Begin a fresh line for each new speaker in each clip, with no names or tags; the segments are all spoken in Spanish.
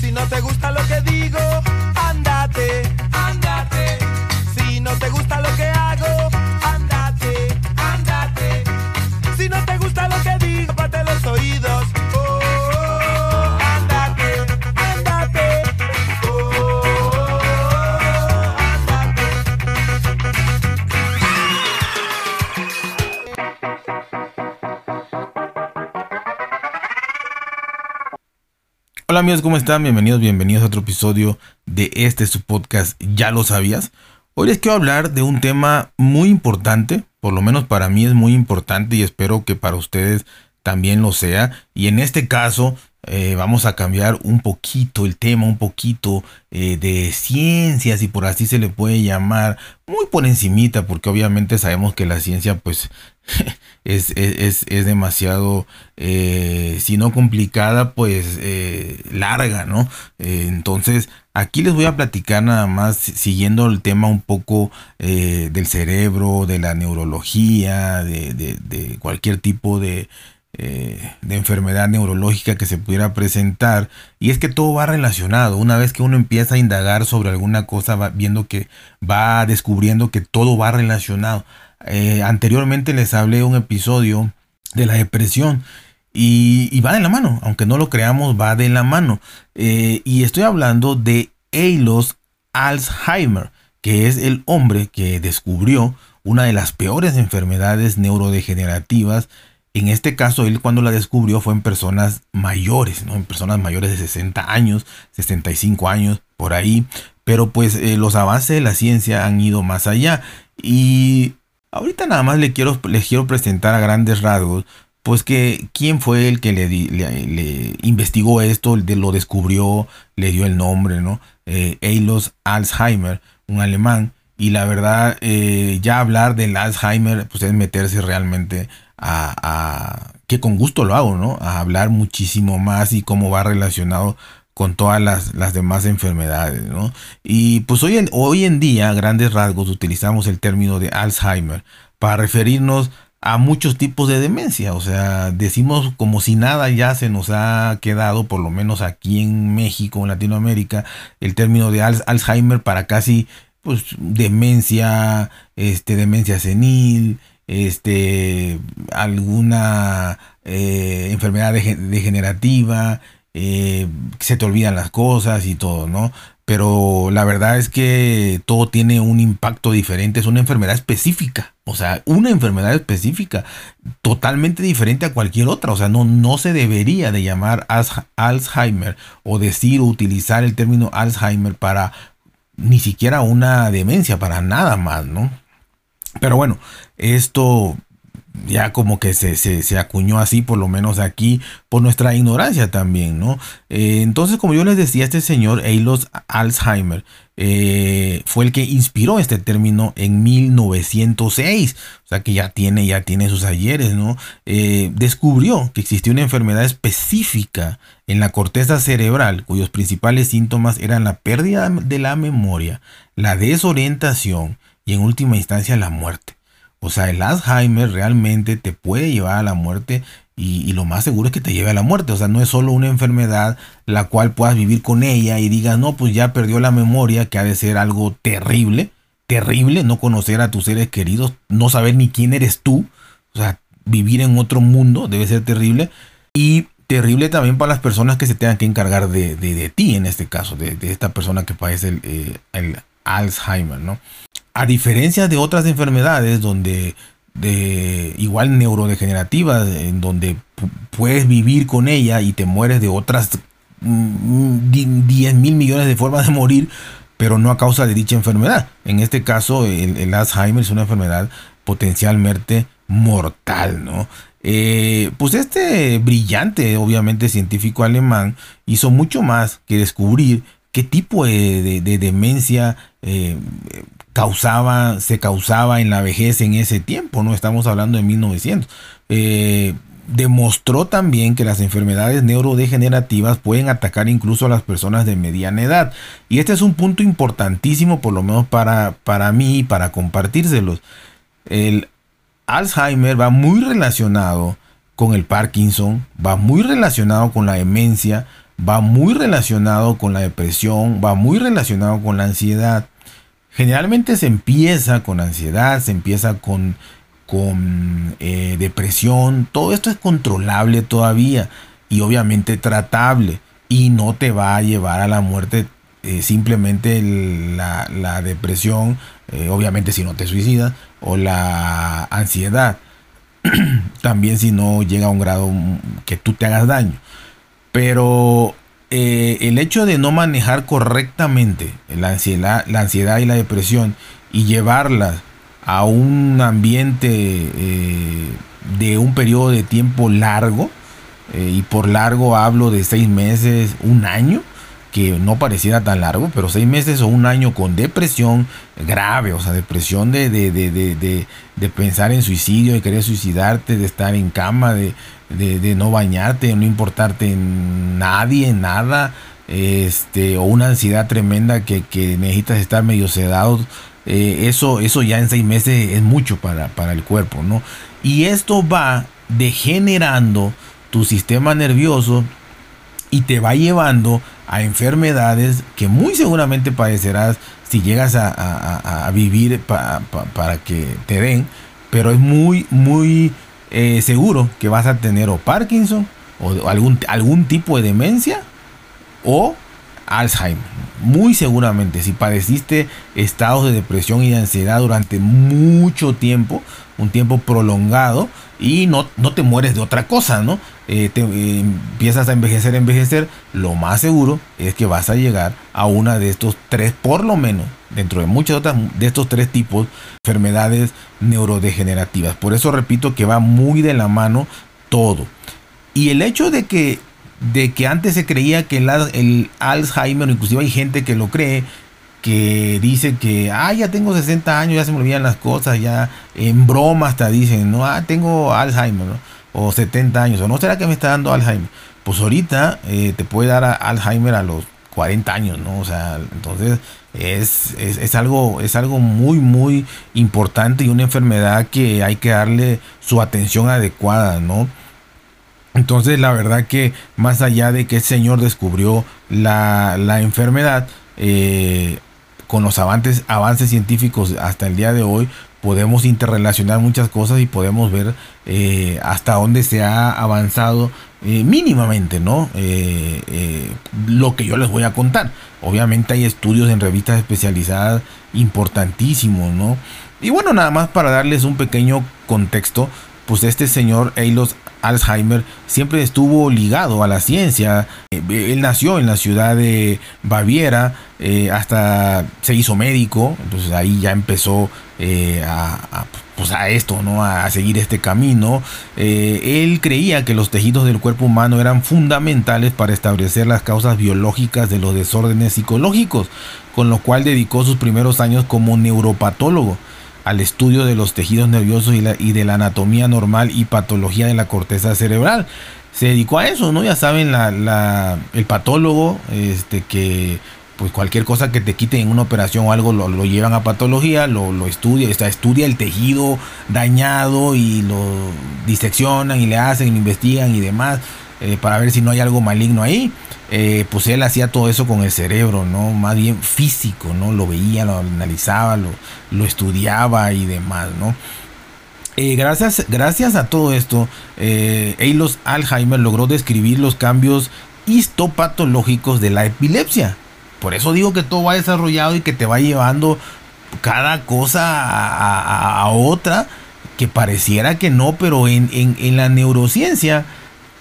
Si no te gusta lo que digo, ándate,
Hola amigos, ¿cómo están? Bienvenidos, bienvenidos a otro episodio de este su podcast Ya lo sabías. Hoy les quiero hablar de un tema muy importante, por lo menos para mí es muy importante y espero que para ustedes también lo sea. Y en este caso eh, vamos a cambiar un poquito el tema, un poquito eh, de ciencias y por así se le puede llamar, muy por encimita, porque obviamente sabemos que la ciencia pues es, es, es demasiado, eh, si no complicada, pues larga, ¿no? Entonces, aquí les voy a platicar nada más, siguiendo el tema un poco del cerebro, de la neurología, de- de cualquier tipo de, eh, de enfermedad neurológica que se pudiera presentar. Y es que todo va relacionado. Una vez que uno empieza a indagar sobre alguna cosa, va viendo que va descubriendo que todo va relacionado. Eh, anteriormente les hablé un episodio de la depresión. Y, y va de la mano, aunque no lo creamos, va de la mano. Eh, y estoy hablando de Eilos Alzheimer, que es el hombre que descubrió una de las peores enfermedades neurodegenerativas. En este caso, él cuando la descubrió fue en personas mayores, ¿no? En personas mayores de 60 años, 65 años, por ahí. Pero pues eh, los avances de la ciencia han ido más allá. Y ahorita nada más le quiero, les quiero presentar a grandes rasgos pues que quién fue el que le, investigó esto, lo descubrió, le dio el nombre, ¿no? Eh, Eilos Alzheimer, un alemán. Y la verdad, eh, ya hablar del Alzheimer, pues es meterse realmente a, que con gusto lo hago, ¿no? A hablar muchísimo más y cómo va relacionado con todas las, las demás enfermedades, ¿no? Y pues hoy en, hoy en día, a grandes rasgos, utilizamos el término de Alzheimer para referirnos a muchos tipos de demencia. O sea, decimos como si nada ya se nos ha quedado, por lo menos aquí en México, en Latinoamérica, el término de Al- Alzheimer para casi pues demencia, este, demencia senil, este, alguna eh, enfermedad dege- degenerativa, eh, se te olvidan las cosas y todo, ¿no? Pero la verdad es que todo tiene un impacto diferente, es una enfermedad específica, o sea, una enfermedad específica, totalmente diferente a cualquier otra, o sea, no, no se debería de llamar Alz- Alzheimer o decir o utilizar el término Alzheimer para ni siquiera una demencia, para nada más, ¿no? Pero bueno, esto ya como que se, se, se acuñó así, por lo menos aquí, por nuestra ignorancia también, ¿no? Eh, entonces, como yo les decía, este señor Eilos Alzheimer eh, fue el que inspiró este término en 1906, o sea que ya tiene, ya tiene sus ayeres, ¿no? Eh, descubrió que existía una enfermedad específica en la corteza cerebral cuyos principales síntomas eran la pérdida de la memoria, la desorientación y en última instancia la muerte. O sea, el Alzheimer realmente te puede llevar a la muerte y, lo más seguro es que te lleve a la muerte. O sea, no es solo una enfermedad la cual puedas vivir con ella y digas, no, pues ya perdió la memoria, que ha de ser algo terrible, terrible, no conocer a tus seres queridos, no saber ni quién eres tú. O sea, vivir en otro mundo debe ser terrible. Y terrible también para las personas que se tengan que encargar de, de- ti, en este caso, de, esta persona que padece el, eh, el Alzheimer, ¿no? A diferencia de otras enfermedades donde de igual neurodegenerativas, en donde pu- puedes vivir con ella y te mueres de otras mm, di- 10 mil millones de formas de morir, pero no a causa de dicha enfermedad. En este caso, el, Alzheimer es una enfermedad potencialmente mortal, ¿no? Eh, pues este brillante, obviamente científico alemán, hizo mucho más que descubrir qué tipo de demencia eh, causaba, se causaba en la vejez en ese tiempo, ¿no? Estamos hablando de 1900. Eh, demostró también que las enfermedades neurodegenerativas pueden atacar incluso a las personas de mediana edad. Y este es un punto importantísimo, por lo menos para, para mí, para compartírselos. El Alzheimer va muy relacionado con el Parkinson, va muy relacionado con la demencia, va muy relacionado con la depresión, va muy relacionado con la ansiedad. Generalmente se empieza con ansiedad, se empieza con, con eh, depresión. Todo esto es controlable todavía y obviamente tratable y no te va a llevar a la muerte eh, simplemente la, depresión, eh, obviamente si no te suicidas, o la ansiedad, también si no llega a un grado que tú te hagas daño. Pero eh, el hecho de no manejar correctamente la ansiedad, y la depresión y llevarlas a un ambiente de un periodo de tiempo largo, y por largo hablo de seis meses, un año, que no pareciera tan largo, pero seis meses o un año con depresión grave, o sea, depresión de, de, de, de, de pensar en suicidio, de querer suicidarte, de estar en cama, de, no bañarte, de no importarte nadie, nada, este, o una ansiedad tremenda que, necesitas estar medio sedado, eh, eso, eso ya en seis meses es mucho para, para el cuerpo, ¿no? Y esto va degenerando tu sistema nervioso y te va llevando a enfermedades que muy seguramente padecerás si llegas a, vivir para que te den, pero es muy, muy eh, seguro que vas a tener o Parkinson o algún, algún tipo de demencia o Alzheimer. Muy seguramente, si padeciste estados de depresión y de ansiedad durante mucho tiempo, un tiempo prolongado, y no, no te mueres de otra cosa, ¿no? Eh, te, eh, empiezas a envejecer, envejecer, lo más seguro es que vas a llegar a una de estos tres, por lo menos, dentro de muchas otras de estos tres tipos de enfermedades neurodegenerativas. Por eso repito que va muy de la mano todo. Y el hecho de que, de que antes se creía que el, el Alzheimer, inclusive hay gente que lo cree, que dice que, ah, ya tengo 60 años, ya se me olvidan las cosas, ya en broma hasta dicen, no, ah, tengo Alzheimer, o 70 años, o no será que me está dando Alzheimer. Pues ahorita eh, te puede dar Alzheimer a los 40 años, ¿no? O sea, entonces es, es, algo, es algo muy, muy importante y una enfermedad que hay que darle su atención adecuada, ¿no? Entonces, la verdad que más allá de que el Señor descubrió la, la enfermedad, eh, con los avances, avances científicos hasta el día de hoy podemos interrelacionar muchas cosas y podemos ver eh, hasta dónde se ha avanzado eh, mínimamente, ¿no? Lo que yo les voy a contar. Obviamente hay estudios en revistas especializadas importantísimos, ¿no? Y bueno, nada más para darles un pequeño contexto, pues este señor Eilos Alzheimer siempre estuvo ligado a la ciencia. Eh, él nació en la ciudad de Baviera, eh, hasta se hizo médico, entonces ahí ya empezó eh, a, pues a, esto, ¿no? a seguir este camino. él creía que los tejidos del cuerpo humano eran fundamentales para establecer las causas biológicas de los desórdenes psicológicos, con lo cual dedicó sus primeros años como neuropatólogo al estudio de los tejidos nerviosos y, de la anatomía normal y patología de la corteza cerebral. Se dedicó a eso, ¿no? Ya saben, la, el patólogo, este, que pues cualquier cosa que te quiten en una operación o algo lo, llevan a patología, lo, lo estudia, estudia el tejido dañado y lo diseccionan y le hacen, investigan y demás. Eh, para ver si no hay algo maligno ahí. Eh, pues él hacía todo eso con el cerebro, ¿no? Más bien físico, ¿no? Lo veía, lo analizaba, lo, lo estudiaba y demás, ¿no? Eh, gracias, gracias a todo esto, Eilos Alzheimer logró describir los cambios histopatológicos de la epilepsia. Por eso digo que todo va desarrollado y que te va llevando cada cosa a, otra que pareciera que no, pero en, en, en la neurociencia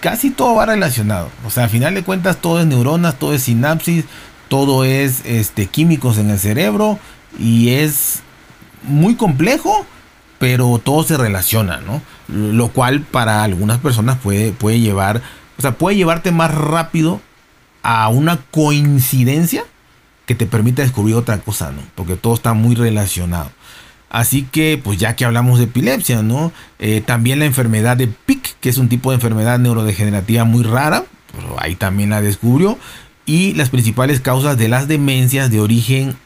casi todo va relacionado. O sea, al final de cuentas todo es neuronas, todo es sinapsis, todo es este, químicos en el cerebro y es muy complejo, pero todo se relaciona, ¿no? Lo cual para algunas personas puede, puede llevar, o sea, puede llevarte más rápido a una coincidencia que te permita descubrir otra cosa, ¿no? Porque todo está muy relacionado. Así que, pues ya que hablamos de epilepsia, ¿no? Eh, también la enfermedad de PIC, que es un tipo de enfermedad neurodegenerativa muy rara, pero ahí también la descubrió. Y las principales causas de las demencias de origen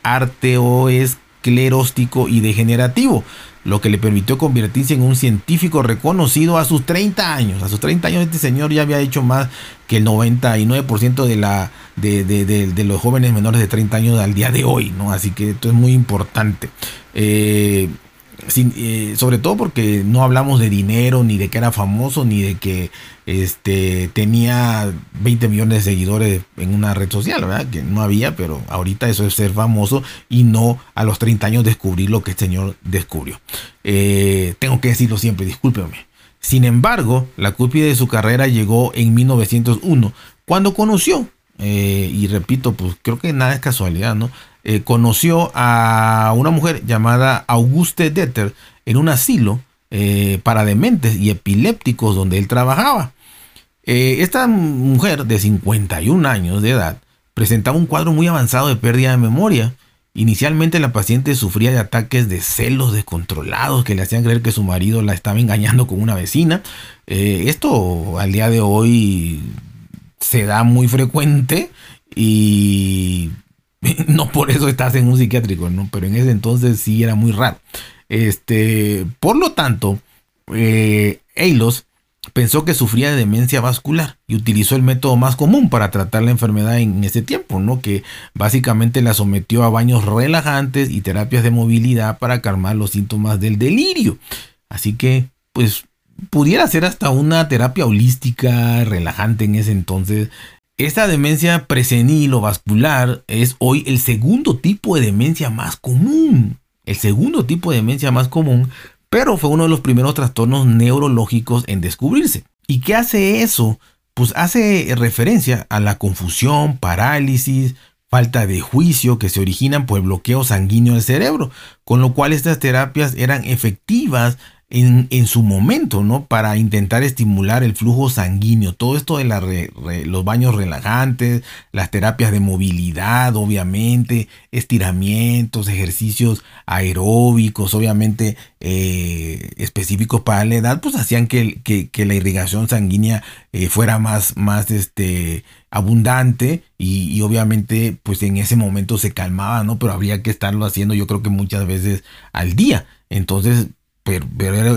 escleróstico y degenerativo, lo que le permitió convertirse en un científico reconocido a sus 30 años. A sus 30 años este señor ya había hecho más que el 99% de, la, de, de, los jóvenes menores de 30 años al día de hoy, ¿no? Así que esto es muy importante. Eh, eh, sobre todo porque no hablamos de dinero, ni de que era famoso, ni de que este, tenía 20 millones de seguidores en una red social, ¿verdad? Que no había, pero ahorita eso es ser famoso y no a los 30 años descubrir lo que el señor descubrió. Eh, tengo que decirlo siempre, discúlpeme. Sin embargo, la cúspide de su carrera llegó en 1901, cuando conoció, eh, y repito, pues creo que nada es casualidad, ¿no? Eh, conoció a una mujer llamada Auguste Detter en un asilo eh, para dementes y epilépticos donde él trabajaba. Esta mujer de 51 años de edad presentaba un cuadro muy avanzado de pérdida de memoria. Inicialmente la paciente sufría de ataques de celos descontrolados que le hacían creer que su marido la estaba engañando con una vecina. esto al día de hoy se da muy frecuente y no por eso estás en un psiquiátrico, ¿no? Pero en ese entonces sí era muy raro. Este, por lo tanto, eh, Eilos pensó que sufría de demencia vascular y utilizó el método más común para tratar la enfermedad en ese tiempo, ¿no? Que básicamente la sometió a baños relajantes y terapias de movilidad para calmar los síntomas del delirio. Así que, pues, pudiera ser hasta una terapia holística relajante en ese entonces esta demencia presenil o vascular es hoy el segundo tipo de demencia más común. El segundo tipo de demencia más común, pero fue uno de los primeros trastornos neurológicos en descubrirse. ¿Y qué hace eso? Pues hace referencia a la confusión, parálisis, falta de juicio que se originan por el bloqueo sanguíneo del cerebro, con lo cual estas terapias eran efectivas en, su momento, ¿no? Para intentar estimular el flujo sanguíneo. Todo esto de los baños relajantes, las terapias de movilidad, obviamente, estiramientos, ejercicios aeróbicos, obviamente eh, específicos para la edad, pues hacían que, la irrigación sanguínea eh, fuera más, más este, abundante y, y, obviamente pues en ese momento se calmaba, ¿no? Pero habría que estarlo haciendo yo creo que muchas veces al día. Entonces pero,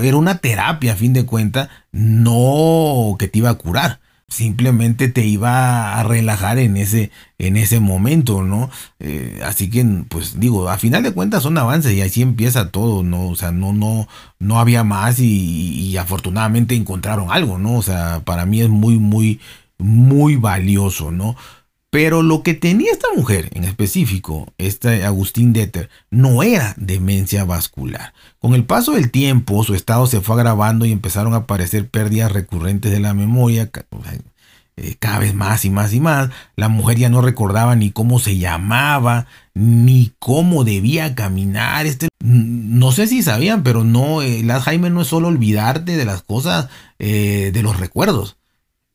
era una terapia a fin de cuentas, no que te iba a curar. Simplemente te iba a relajar en ese, en ese momento, ¿no? Eh, así que, pues digo, a final de cuentas son avances y así empieza todo, ¿no? O sea, no, no, no había más y, y afortunadamente encontraron algo, ¿no? O sea, para mí es muy, muy, muy valioso, ¿no? Pero lo que tenía esta mujer en específico, este Agustín Detter, no era demencia vascular. Con el paso del tiempo, su estado se fue agravando y empezaron a aparecer pérdidas recurrentes de la memoria, eh, cada vez más y más y más. La mujer ya no recordaba ni cómo se llamaba, ni cómo debía caminar. Este, no sé si sabían, pero no, el Alzheimer no es solo olvidarte de las cosas, eh, de los recuerdos.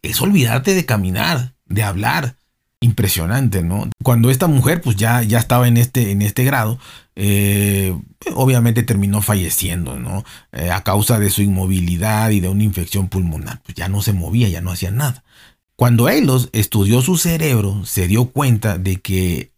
Es olvidarte de caminar, de hablar impresionante, ¿no? Cuando esta mujer pues ya, ya estaba en este, en este grado, eh, obviamente terminó falleciendo, ¿no? Eh, a causa de su inmovilidad y de una infección pulmonar, pues ya no se movía, ya no hacía nada. Cuando Eilos estudió su cerebro, se dio cuenta de que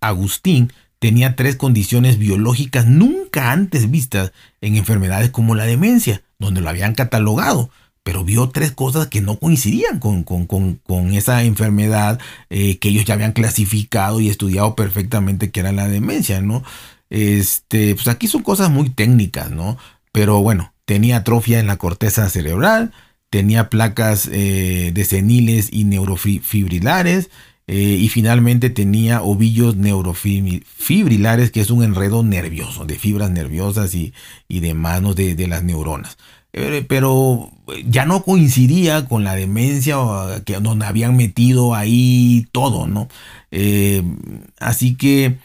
Agustín tenía tres condiciones biológicas nunca antes vistas en enfermedades como la demencia, donde lo habían catalogado pero vio tres cosas que no coincidían con, esa enfermedad eh, que ellos ya habían clasificado y estudiado perfectamente que era la demencia, ¿no? Este, pues aquí son cosas muy técnicas, ¿no? Pero bueno, tenía atrofia en la corteza cerebral, tenía placas eh, de seniles y neurofibrilares, eh, y finalmente tenía ovillos neurofibrilares, que es un enredo nervioso, de fibras nerviosas y, y de manos de, de las neuronas. Eh, pero ya no coincidía con la demencia que donde habían metido ahí todo, ¿no? Eh, así que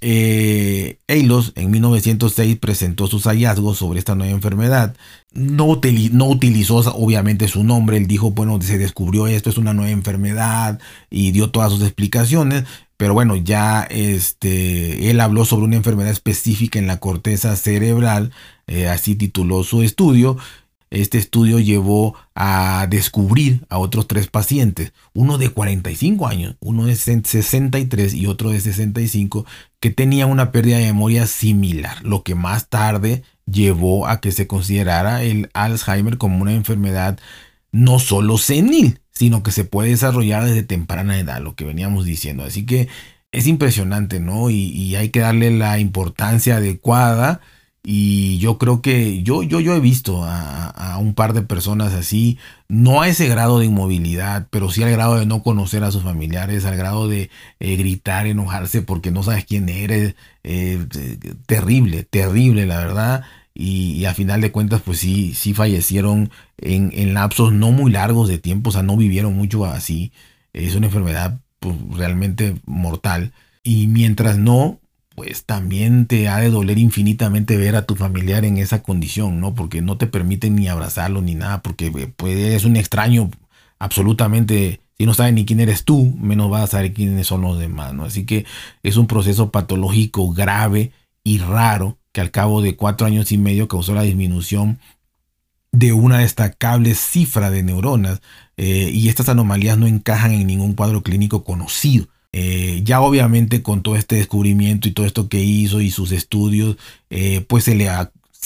eh, Eilos en 1906 presentó sus hallazgos sobre esta nueva enfermedad. No, no, utilizó obviamente su nombre, él dijo, bueno, se descubrió esto, es una nueva enfermedad y dio todas sus explicaciones, pero bueno, ya este, él habló sobre una enfermedad específica en la corteza cerebral, eh, así tituló su estudio. este estudio llevó a descubrir a otros tres pacientes, uno de 45 años, uno de 63 y otro de 65, que tenían una pérdida de memoria similar, lo que más tarde llevó a que se considerara el Alzheimer como una enfermedad no solo senil, sino que se puede desarrollar desde temprana edad, lo que veníamos diciendo. Así que es impresionante, ¿no? Y, hay que darle la importancia adecuada. Y yo creo que yo, yo, yo he visto a, un par de personas así, no a ese grado de inmovilidad, pero sí al grado de no conocer a sus familiares, al grado de eh, gritar, enojarse porque no sabes quién eres. Eh, terrible, terrible, la verdad. Y, a final de cuentas, pues sí, sí fallecieron en, en, lapsos no muy largos de tiempo, o sea, no vivieron mucho así. Es una enfermedad pues, realmente mortal. Y mientras no, pues también te ha de doler infinitamente ver a tu familiar en esa condición, ¿no? Porque no te permiten ni abrazarlo ni nada, porque pues, es un extraño absolutamente. Si no sabes ni quién eres tú, menos vas a saber quiénes son los demás, ¿no? Así que es un proceso patológico grave y raro que al cabo de cuatro años y medio causó la disminución de una destacable cifra de neuronas eh, y estas anomalías no encajan en ningún cuadro clínico conocido. Eh, ya obviamente con todo este descubrimiento y todo esto que hizo y sus estudios, eh, pues se le,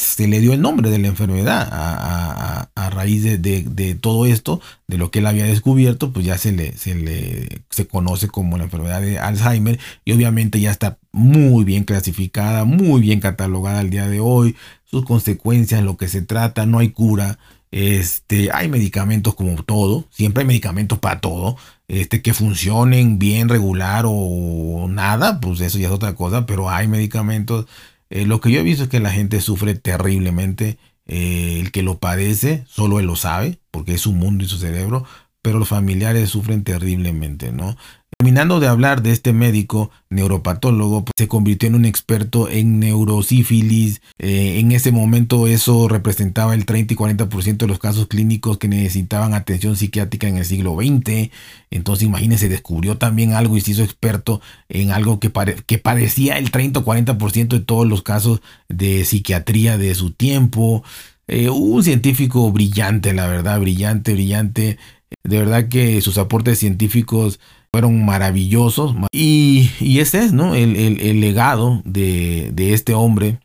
se le dio el nombre de la enfermedad a, raíz de, todo esto, de lo que él había descubierto, pues ya se le, se le se conoce como la enfermedad de Alzheimer y obviamente ya está muy bien clasificada, muy bien catalogada al día de hoy, sus consecuencias, lo que se trata, no hay cura. Este, hay medicamentos como todo, siempre hay medicamentos para todo, este, que funcionen bien, regular o nada, pues eso ya es otra cosa, pero hay medicamentos. Eh, lo que yo he visto es que la gente sufre terriblemente, eh, el que lo padece, solo él lo sabe, porque es su mundo y su cerebro, pero los familiares sufren terriblemente, ¿no? Terminando de hablar de este médico neuropatólogo, pues, se convirtió en un experto en neurosífilis. Eh, en ese momento eso representaba el 30 y 40% de los casos clínicos que necesitaban atención psiquiátrica en el siglo XX. Entonces imagínense, descubrió también algo y se hizo experto en algo que, parecía el 30 o 40% de todos los casos de psiquiatría de su tiempo. Eh, un científico brillante, la verdad, brillante, brillante. De verdad que sus aportes científicos fueron maravillosos. Y, ese es, ¿no? El, legado de, este hombre,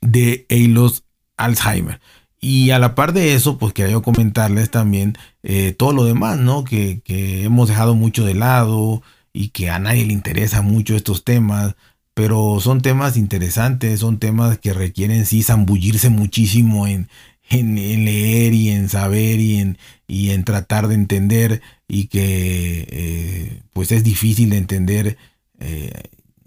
de Eilos Alzheimer. Y a la par de eso, pues quería comentarles también eh, todo lo demás, ¿no? Que, que, hemos dejado mucho de lado y que a nadie le interesa mucho estos temas, pero son temas interesantes, son temas que requieren sí zambullirse muchísimo en, en, leer y en saber y en, y en tratar de entender y que eh, pues es difícil de entender eh,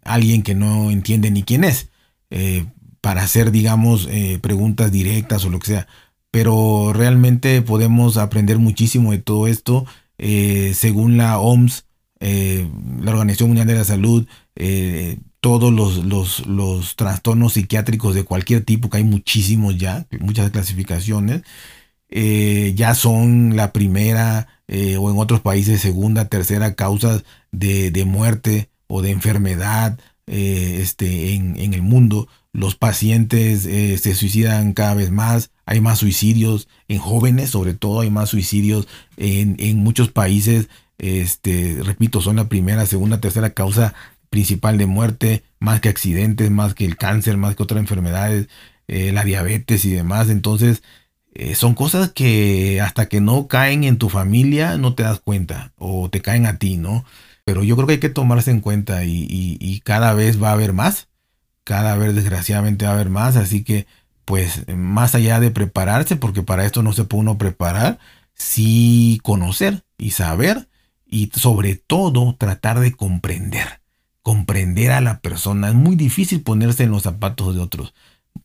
alguien que no entiende ni quién es eh, para hacer digamos preguntas directas o lo que sea. Pero realmente podemos aprender muchísimo de todo esto según la OMS la Organización Mundial de la Salud todos los, los, trastornos psiquiátricos de cualquier tipo, que hay muchísimos ya, muchas clasificaciones, eh, ya son la primera eh, o en otros países segunda, tercera causa de, muerte o de enfermedad eh, este, en, el mundo. Los pacientes se suicidan cada vez más, hay más suicidios en jóvenes, sobre todo hay más suicidios en, en muchos países. Este, repito, son la primera, segunda, tercera causa principal de muerte, más que accidentes, más que el cáncer, más que otras enfermedades, eh, la diabetes y demás. Entonces, eh, son cosas que hasta que no caen en tu familia no te das cuenta o te caen a ti, ¿no? Pero yo creo que hay que tomarse en cuenta y, cada vez va a haber más, cada vez desgraciadamente va a haber más, así que pues más allá de prepararse, porque para esto no se puede uno preparar, sí conocer y saber y sobre todo tratar de comprender comprender a la persona. Es muy difícil ponerse en los zapatos de otros.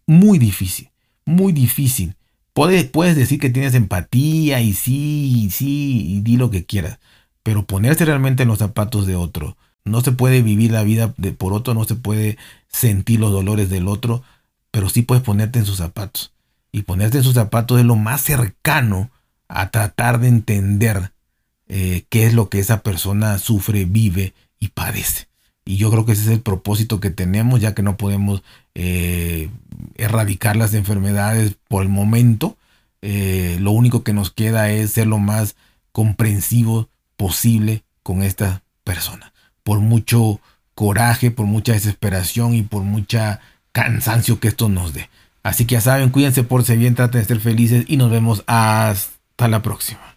Muy difícil, muy difícil. Puedes, puedes decir que tienes empatía y sí, y sí, y di lo que quieras. Pero ponerse realmente en los zapatos de otro. No se puede vivir la vida de, por otro, no se puede sentir los dolores del otro, pero sí puedes ponerte en sus zapatos. Y ponerte en sus zapatos es lo más cercano a tratar de entender eh, qué es lo que esa persona sufre, vive y padece. Y yo creo que ese es el propósito que tenemos, ya que no podemos eh, erradicar las enfermedades por el momento, eh, lo único que nos queda es ser lo más comprensivo posible con esta persona. Por mucho coraje, por mucha desesperación y por mucha cansancio que esto nos dé. Así que ya saben, cuídense, por si bien, traten de ser felices y nos vemos hasta la próxima.